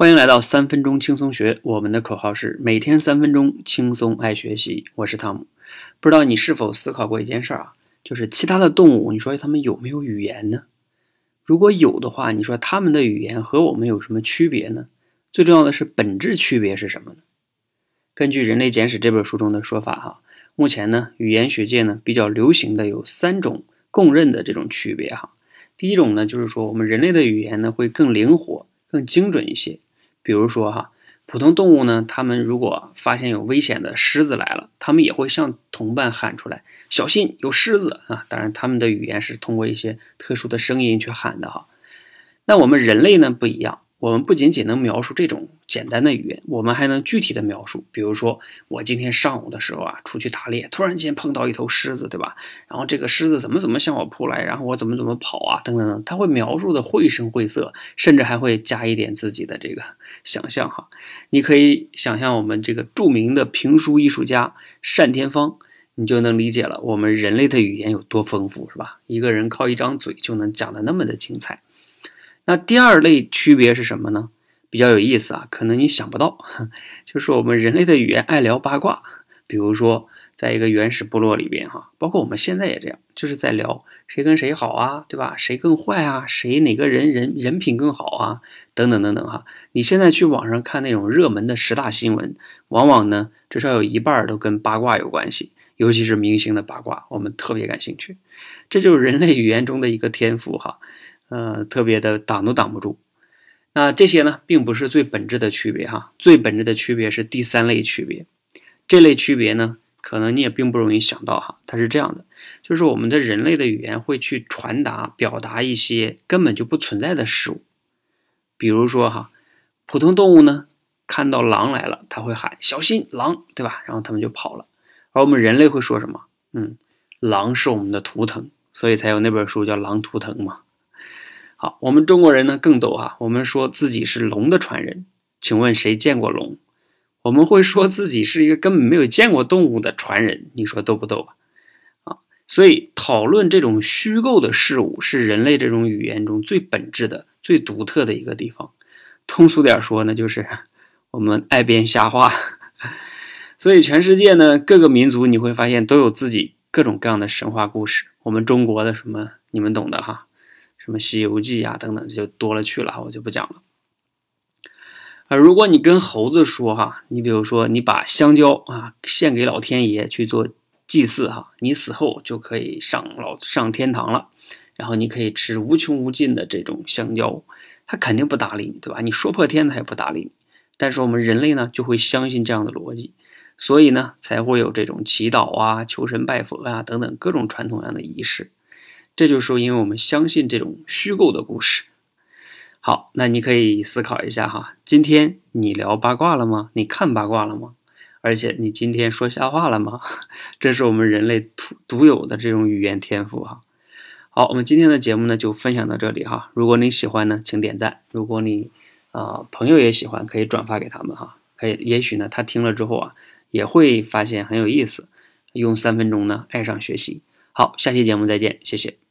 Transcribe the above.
欢迎来到三分钟轻松学，我们的口号是每天三分钟轻松爱学习。我是汤姆。不知道你是否思考过一件事儿啊？就是其他的动物，你说它们有没有语言呢？如果有的话，你说它们的语言和我们有什么区别呢？最重要的是本质区别是什么呢？根据《人类简史》这本书中的说法哈，目前呢，语言学界呢比较流行的有三种共认的这种区别哈。第一种呢，就是说我们人类的语言呢会更灵活、更精准一些。比如说哈，普通动物呢，它们如果发现有危险的狮子来了，它们也会向同伴喊出来：“小心，有狮子啊！”当然，它们的语言是通过一些特殊的声音去喊的哈。那我们人类呢不一样。我们不仅仅能描述这种简单的语言，我们还能具体的描述。比如说，我今天上午的时候啊，出去打猎，突然间碰到一头狮子，对吧？然后这个狮子怎么怎么向我扑来，然后我怎么怎么跑啊，等等等，他会描述的绘声绘色，甚至还会加一点自己的这个 想象哈。你可以想象我们这个著名的评书艺术家单田芳，你就能理解了我们人类的语言有多丰富，是吧？一个人靠一张嘴就能讲的那么的精彩。那第二类区别是什么呢？比较有意思啊，可能你想不到，就是我们人类的语言爱聊八卦。比如说，在一个原始部落里边，哈，包括我们现在也这样，就是在聊谁跟谁好啊，对吧？谁更坏啊？谁哪个人人人品更好啊？等等等等哈。你现在去网上看那种热门的十大新闻，往往呢，至少有一半都跟八卦有关系，尤其是明星的八卦，我们特别感兴趣。这就是人类语言中的一个天赋哈。呃，特别的挡都挡不住。那这些呢，并不是最本质的区别哈。最本质的区别是第三类区别。这类区别呢，可能你也并不容易想到哈。它是这样的，就是我们的人类的语言会去传达、表达一些根本就不存在的事物。比如说哈，普通动物呢，看到狼来了，它会喊小心狼，对吧？然后它们就跑了。而我们人类会说什么？嗯，狼是我们的图腾，所以才有那本书叫《狼图腾》嘛。好，我们中国人呢更逗哈，我们说自己是龙的传人，请问谁见过龙？我们会说自己是一个根本没有见过动物的传人，你说逗不逗啊？啊，所以讨论这种虚构的事物是人类这种语言中最本质的、最独特的一个地方。通俗点说呢，就是 我们爱编瞎话。所以全世界呢各个民族你会发现都有自己各种各样的神话故事。我们中国的什么你们懂的哈。什么《西游记》啊等等，就多了去了，我就不讲了。啊，如果你跟猴子说哈，你比如说你把香蕉啊献给老天爷去做祭祀哈，你死后就可以上老上天堂了，然后你可以吃无穷无尽的这种香蕉，他肯定不搭理你，对吧？你说破天他也不搭理你。但是我们人类呢就会相信这样的逻辑，所以呢才会有这种祈祷啊、求神拜佛啊等等各种传统样的仪式。这就是，因为我们相信这种虚构的故事。好，那你可以思考一下哈，今天你聊八卦了吗？你看八卦了吗？而且你今天说瞎话了吗？这是我们人类独独有的这种语言天赋哈。好，我们今天的节目呢就分享到这里哈。如果你喜欢呢，请点赞；如果你啊朋友也喜欢，可以转发给他们哈。可以，也许呢他听了之后啊，也会发现很有意思。用三分钟呢，爱上学习。好，下期节目再见，谢谢。